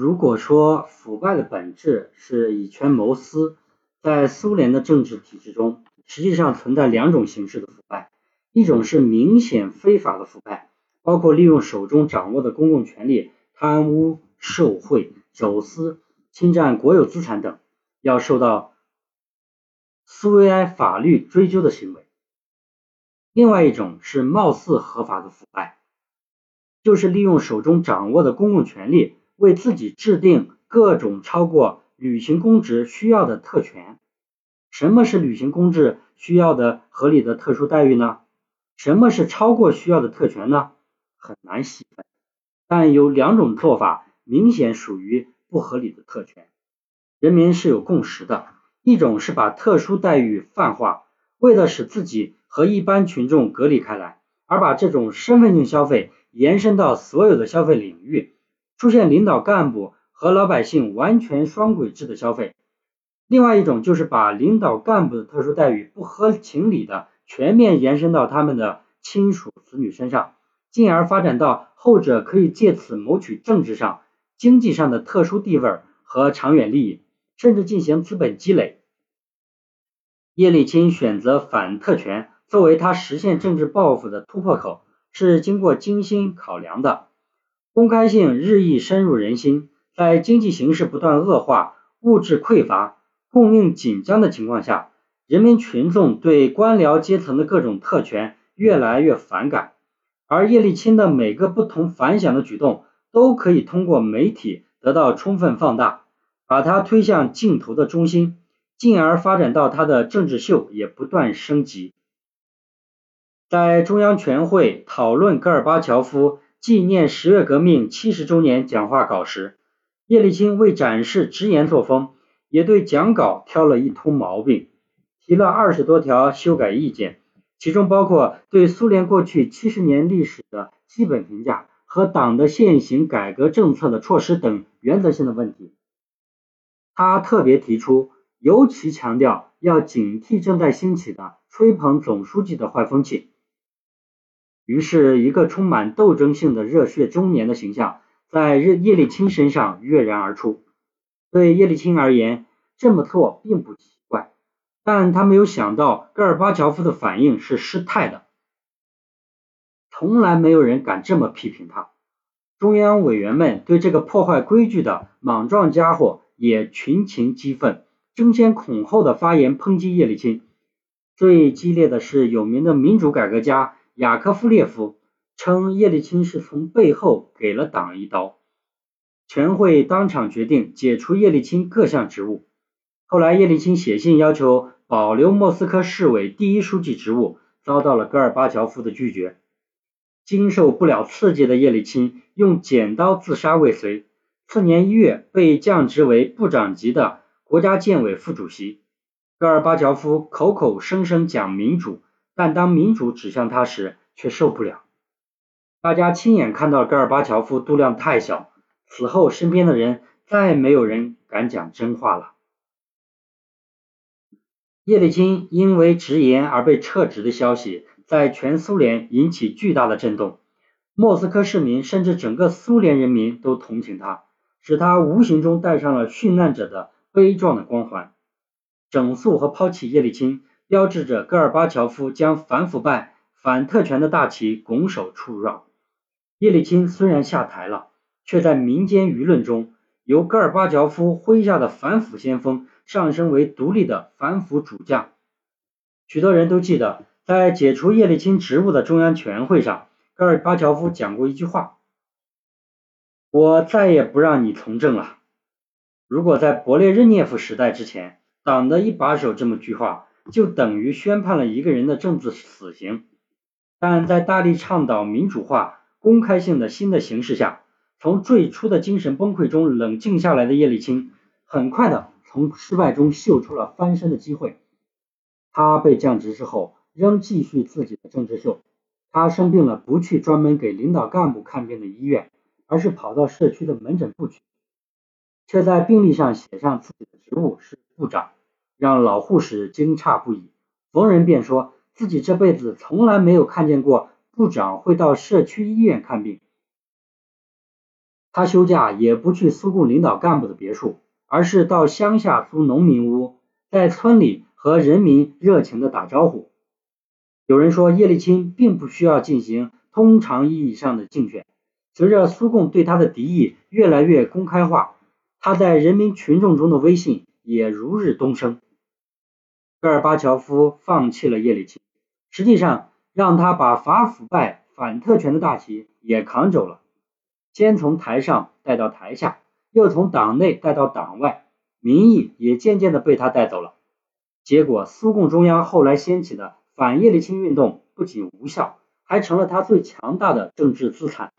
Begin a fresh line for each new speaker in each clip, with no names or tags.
如果说腐败的本质是以权谋私，在苏联的政治体制中，实际上存在两种形式的腐败，一种是明显非法的腐败，包括利用手中掌握的公共权力贪污受贿、走私、侵占国有资产等，要受到苏维埃法律追究的行为；另外一种是貌似合法的腐败，就是利用手中掌握的公共权力。为自己制定各种超过履行公职需要的特权。什么是履行公职需要的合理的特殊待遇呢？什么是超过需要的特权呢？很难细分，但有两种做法明显属于不合理的特权，人民是有共识的。一种是把特殊待遇泛化，为了使自己和一般群众隔离开来，而把这种身份性消费延伸到所有的消费领域。出现领导干部和老百姓完全双轨制的消费，另外一种就是把领导干部的特殊待遇不合情理的全面延伸到他们的亲属子女身上，进而发展到后者可以借此谋取政治上、经济上的特殊地位和长远利益，甚至进行资本积累。叶利钦选择反特权作为他实现政治抱负的突破口，是经过精心考量的。公开性日益深入人心，在经济形势不断恶化、物质匮乏、供应紧张的情况下，人民群众对官僚阶层的各种特权越来越反感，而叶利钦的每个不同凡响的举动都可以通过媒体得到充分放大，把他推向镜头的中心，进而发展到他的政治秀也不断升级。在中央全会讨论戈尔巴乔夫。纪念十月革命七十周年讲话稿时，叶利钦为展示直言作风，也对讲稿挑了一通毛病，提了二十多条修改意见，其中包括对苏联过去七十年历史的基本评价和党的现行改革政策的措施等原则性的问题。他特别提出，尤其强调要警惕正在兴起的吹捧总书记的坏风气。于是，一个充满斗争性的热血中年的形象在叶叶利钦身上跃然而出。对叶利钦而言，这么做并不奇怪，但他没有想到戈尔巴乔夫的反应是失态的。从来没有人敢这么批评他。中央委员们对这个破坏规矩的莽撞家伙也群情激愤，争先恐后的发言抨击叶利钦。最激烈的是有名的民主改革家。雅科夫列夫称叶利钦是从背后给了党一刀，全会当场决定解除叶利钦各项职务。后来叶利钦写信要求保留莫斯科市委第一书记职务，遭到了戈尔巴乔夫的拒绝。经受不了刺激的叶利钦用剪刀自杀未遂，次年一月被降职为部长级的国家建委副主席。戈尔巴乔夫口口声声讲民主。但当民主指向他时，却受不了。大家亲眼看到戈尔巴乔夫度量太小，此后身边的人再没有人敢讲真话了。叶利钦因为直言而被撤职的消息，在全苏联引起巨大的震动。莫斯科市民甚至整个苏联人民都同情他，使他无形中戴上了殉难者的悲壮的光环。整肃和抛弃叶利钦。标志着戈尔巴乔夫将反腐败、反特权的大旗拱手出让。叶利钦虽然下台了，却在民间舆论中由戈尔巴乔夫麾下的反腐先锋上升为独立的反腐主将。许多人都记得，在解除叶利钦职务的中央全会上，戈尔巴乔夫讲过一句话：“我再也不让你从政了。”如果在勃列日涅夫时代之前，党的一把手这么句话。就等于宣判了一个人的政治死刑，但在大力倡导民主化、公开性的新的形势下，从最初的精神崩溃中冷静下来的叶利钦，很快的从失败中嗅出了翻身的机会。他被降职之后，仍继续自己的政治秀。他生病了，不去专门给领导干部看病的医院，而是跑到社区的门诊部去，却在病历上写上自己的职务是部长。让老护士惊诧不已，逢人便说自己这辈子从来没有看见过部长会到社区医院看病。他休假也不去苏共领导干部的别墅，而是到乡下租农民屋，在村里和人民热情的打招呼。有人说，叶利钦并不需要进行通常意义上的竞选。随着苏共对他的敌意越来越公开化，他在人民群众中的威信也如日东升。戈尔巴乔夫放弃了叶利钦，实际上让他把反腐败、反特权的大旗也扛走了。先从台上带到台下，又从党内带到党外，民意也渐渐的被他带走了。结果，苏共中央后来掀起的反叶利钦运动不仅无效，还成了他最强大的政治资产。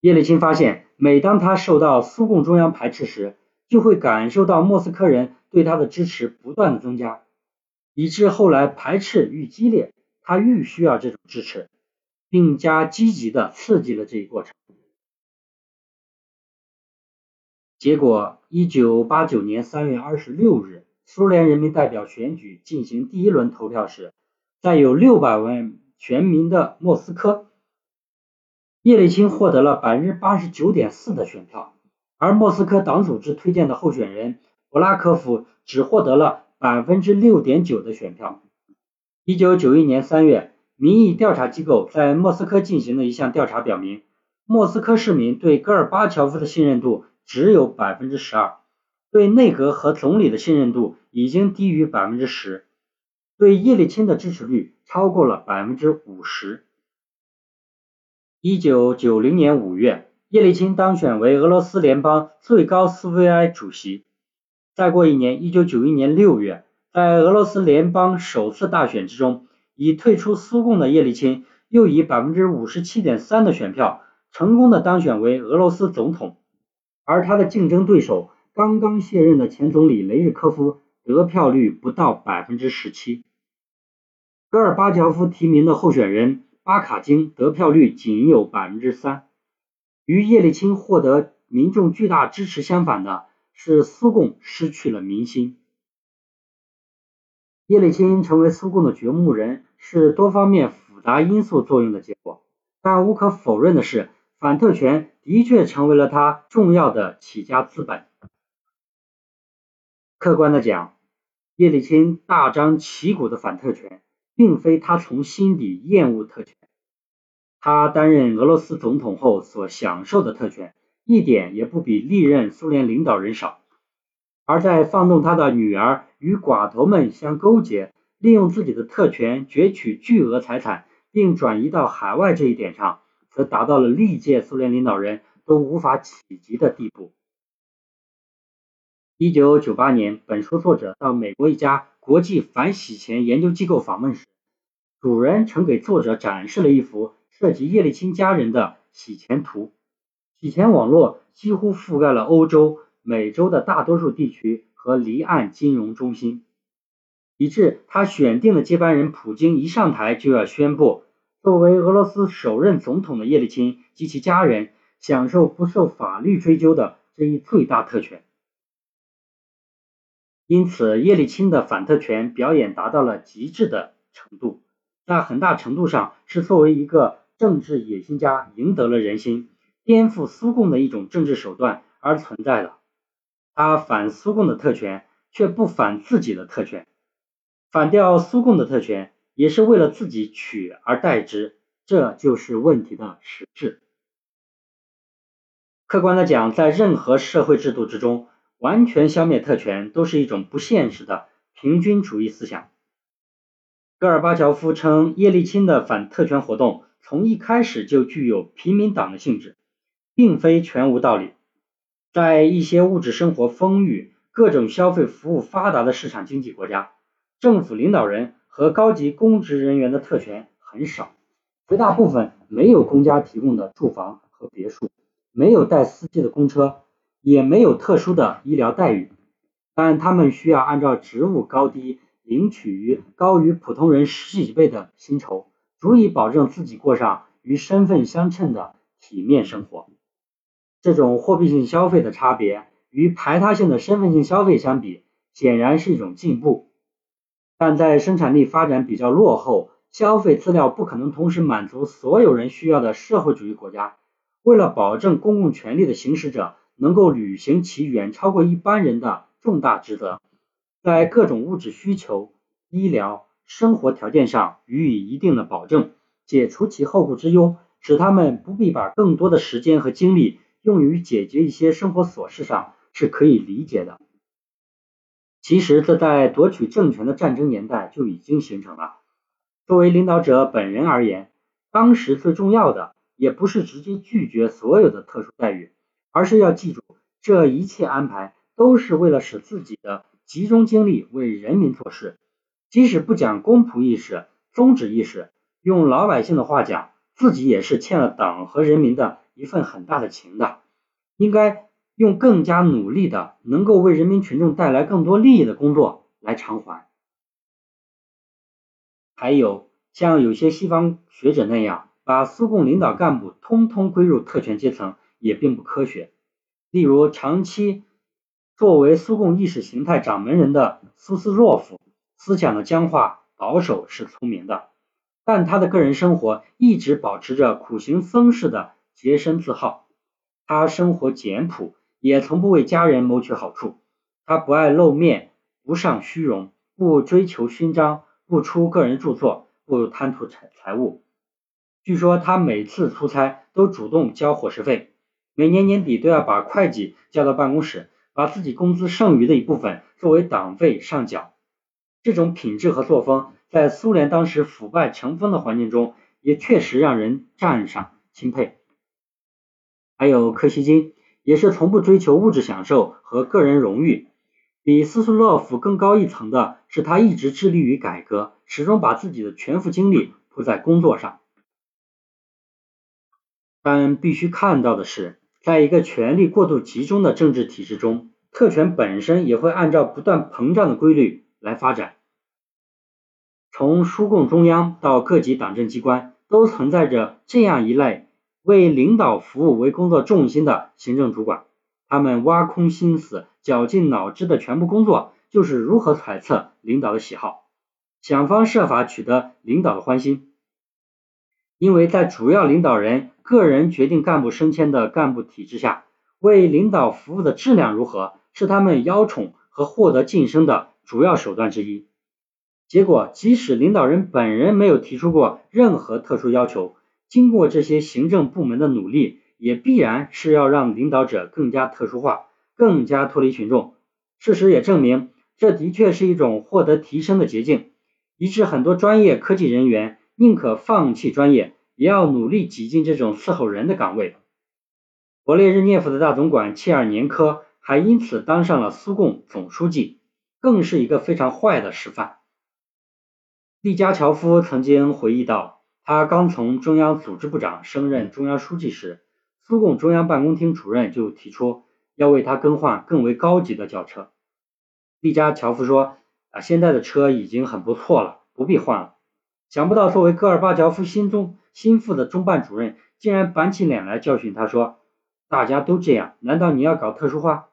叶利钦发现，每当他受到苏共中央排斥时，就会感受到莫斯科人对他的支持不断的增加，以致后来排斥愈激烈，他愈需要这种支持，并加积极的刺激了这一过程。结果，一九八九年三月二十六日，苏联人民代表选举进行第一轮投票时，在有六百万全民的莫斯科，叶利钦获得了百分之八十九点四的选票，而莫斯科党组织推荐的候选人布拉科夫只获得了百分之六点九的选票。一九九一年三月，民意调查机构在莫斯科进行的一项调查表明，莫斯科市民对戈尔巴乔夫的信任度。只有百分之十二，对内阁和总理的信任度已经低于百分之十，对叶利钦的支持率超过了百分之五十。一九九零年五月，叶利钦当选为俄罗斯联邦最高苏维埃主席。再过一年，一九九一年六月，在俄罗斯联邦首次大选之中，已退出苏共的叶利钦又以百分之五十七点三的选票，成功的当选为俄罗斯总统。而他的竞争对手刚刚卸任的前总理雷日科夫得票率不到百分之十七，戈尔巴乔夫提名的候选人巴卡金得票率仅有百分之三。与叶利钦获得民众巨大支持相反的是，苏共失去了民心。叶利钦成为苏共的掘墓人是多方面复杂因素作用的结果，但无可否认的是。反特权的确成为了他重要的起家资本。客观的讲，叶利钦大张旗鼓的反特权，并非他从心底厌恶特权。他担任俄罗斯总统后所享受的特权，一点也不比历任苏联领导人少。而在放纵他的女儿与寡头们相勾结，利用自己的特权攫取巨额财产，并转移到海外这一点上。则达到了历届苏联领导人都无法企及的地步。一九九八年，本书作者到美国一家国际反洗钱研究机构访问时，主人曾给作者展示了一幅涉及叶利钦家人的洗钱图。洗钱网络几乎覆盖了欧洲、美洲的大多数地区和离岸金融中心，以致他选定的接班人普京一上台就要宣布。作为俄罗斯首任总统的叶利钦及其家人享受不受法律追究的这一最大特权，因此叶利钦的反特权表演达到了极致的程度，在很大程度上是作为一个政治野心家赢得了人心、颠覆苏共的一种政治手段而存在的。他反苏共的特权，却不反自己的特权，反掉苏共的特权。也是为了自己取而代之，这就是问题的实质。客观的讲，在任何社会制度之中，完全消灭特权都是一种不现实的平均主义思想。戈尔巴乔夫称，叶利钦的反特权活动从一开始就具有平民党的性质，并非全无道理。在一些物质生活丰裕、各种消费服务发达的市场经济国家，政府领导人。和高级公职人员的特权很少，绝大部分没有公家提供的住房和别墅，没有带司机的公车，也没有特殊的医疗待遇，但他们需要按照职务高低领取于高于普通人十几倍的薪酬，足以保证自己过上与身份相称的体面生活。这种货币性消费的差别与排他性的身份性消费相比，显然是一种进步。但在生产力发展比较落后、消费资料不可能同时满足所有人需要的社会主义国家，为了保证公共权力的行使者能够履行其远超过一般人的重大职责，在各种物质需求、医疗、生活条件上予以一定的保证，解除其后顾之忧，使他们不必把更多的时间和精力用于解决一些生活琐事上，是可以理解的。其实，这在夺取政权的战争年代就已经形成了。作为领导者本人而言，当时最重要的也不是直接拒绝所有的特殊待遇，而是要记住，这一切安排都是为了使自己的集中精力为人民做事。即使不讲公仆意识、宗旨意识，用老百姓的话讲，自己也是欠了党和人民的一份很大的情的，应该。用更加努力的、能够为人民群众带来更多利益的工作来偿还。还有像有些西方学者那样，把苏共领导干部通通归入特权阶层，也并不科学。例如，长期作为苏共意识形态掌门人的苏斯洛夫，思想的僵化、保守是聪明的，但他的个人生活一直保持着苦行僧式的洁身自好，他生活简朴。也从不为家人谋取好处，他不爱露面，不尚虚荣，不追求勋章，不出个人著作，不贪图财财物。据说他每次出差都主动交伙食费，每年年底都要把会计叫到办公室，把自己工资剩余的一部分作为党费上缴。这种品质和作风，在苏联当时腐败成风的环境中，也确实让人赞赏钦佩。还有柯西金。也是从不追求物质享受和个人荣誉。比斯苏洛夫更高一层的是，他一直致力于改革，始终把自己的全副精力扑在工作上。但必须看到的是，在一个权力过度集中的政治体制中，特权本身也会按照不断膨胀的规律来发展。从苏共中央到各级党政机关，都存在着这样一类。为领导服务为工作重心的行政主管，他们挖空心思、绞尽脑汁的全部工作，就是如何揣测领导的喜好，想方设法取得领导的欢心。因为在主要领导人个人决定干部升迁的干部体制下，为领导服务的质量如何，是他们邀宠和获得晋升的主要手段之一。结果，即使领导人本人没有提出过任何特殊要求。经过这些行政部门的努力，也必然是要让领导者更加特殊化，更加脱离群众。事实也证明，这的确是一种获得提升的捷径，以致很多专业科技人员宁可放弃专业，也要努力挤进这种伺候人的岗位。勃列日涅夫的大总管切尔年科还因此当上了苏共总书记，更是一个非常坏的示范。利加乔夫曾经回忆道。他刚从中央组织部长升任中央书记时，苏共中央办公厅主任就提出要为他更换更为高级的轿车。利加乔夫说：“啊，现在的车已经很不错了，不必换了。”想不到，作为戈尔巴乔夫心中心腹的中办主任，竟然板起脸来教训他说：“大家都这样，难道你要搞特殊化？”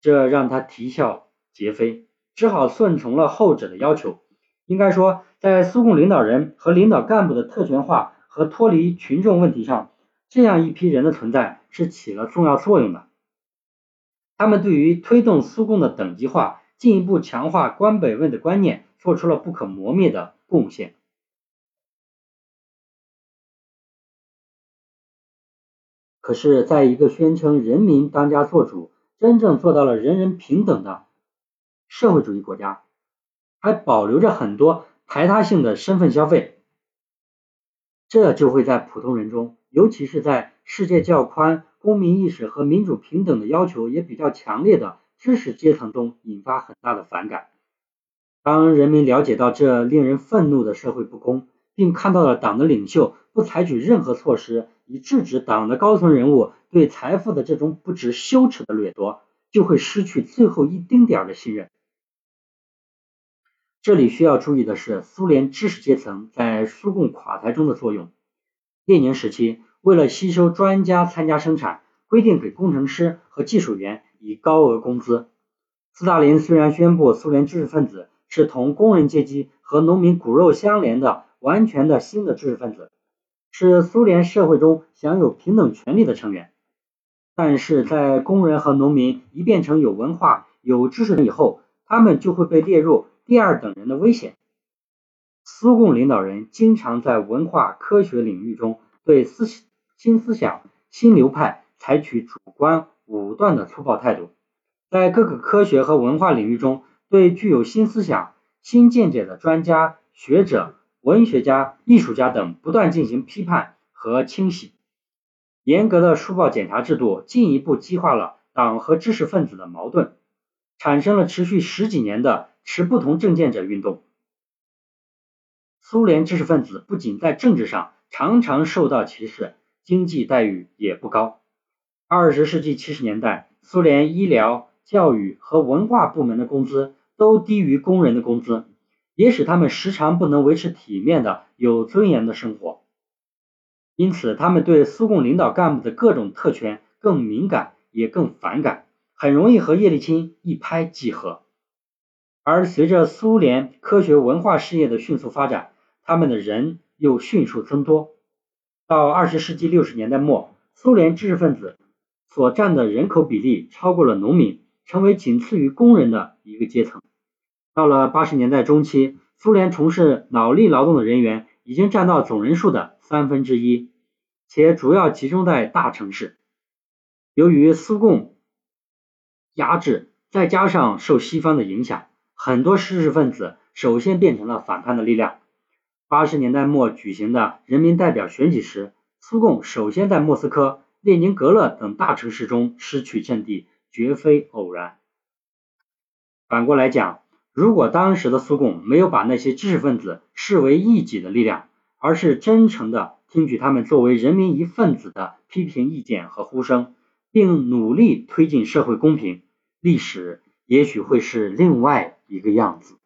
这让他啼笑皆非，只好顺从了后者的要求。应该说，在苏共领导人和领导干部的特权化和脱离群众问题上，这样一批人的存在是起了重要作用的。他们对于推动苏共的等级化、进一步强化关本位的观念，做出了不可磨灭的贡献。可是，在一个宣称人民当家作主、真正做到了人人平等的社会主义国家。还保留着很多排他性的身份消费，这就会在普通人中，尤其是在世界较宽、公民意识和民主平等的要求也比较强烈的知识阶层中引发很大的反感。当人民了解到这令人愤怒的社会不公，并看到了党的领袖不采取任何措施以制止党的高层人物对财富的这种不知羞耻的掠夺，就会失去最后一丁点的信任。这里需要注意的是，苏联知识阶层在苏共垮台中的作用。列宁时期，为了吸收专家参加生产，规定给工程师和技术员以高额工资。斯大林虽然宣布苏联知识分子是同工人阶级和农民骨肉相连的完全的新的知识分子，是苏联社会中享有平等权利的成员。但是在工人和农民一变成有文化、有知识以后，他们就会被列入第二等人的危险。苏共领导人经常在文化科学领域中对思新思想、新流派采取主观武断的粗暴态度，在各个科学和文化领域中，对具有新思想、新见解的专家、学者、文学家、艺术家等不断进行批判和清洗。严格的书报检查制度进一步激化了党和知识分子的矛盾，产生了持续十几年的持不同政见者运动。苏联知识分子不仅在政治上常常受到歧视。经济待遇也不高。二十世纪七十年代，苏联医疗、教育和文化部门的工资都低于工人的工资，也使他们时常不能维持体面的、有尊严的生活。因此，他们对苏共领导干部的各种特权更敏感，也更反感，很容易和叶利钦一拍即合。而随着苏联科学文化事业的迅速发展，他们的人又迅速增多。到二十世纪六十年代末，苏联知识分子所占的人口比例超过了农民，成为仅次于工人的一个阶层。到了八十年代中期，苏联从事脑力劳动的人员已经占到总人数的三分之一，且主要集中在大城市。由于苏共压制，再加上受西方的影响，很多知识分子首先变成了反叛的力量。八十年代末举行的人民代表选举时，苏共首先在莫斯科、列宁格勒等大城市中失去阵地，绝非偶然。反过来讲，如果当时的苏共没有把那些知识分子视为异己的力量，而是真诚的听取他们作为人民一份子的批评意见和呼声，并努力推进社会公平，历史也许会是另外一个样子。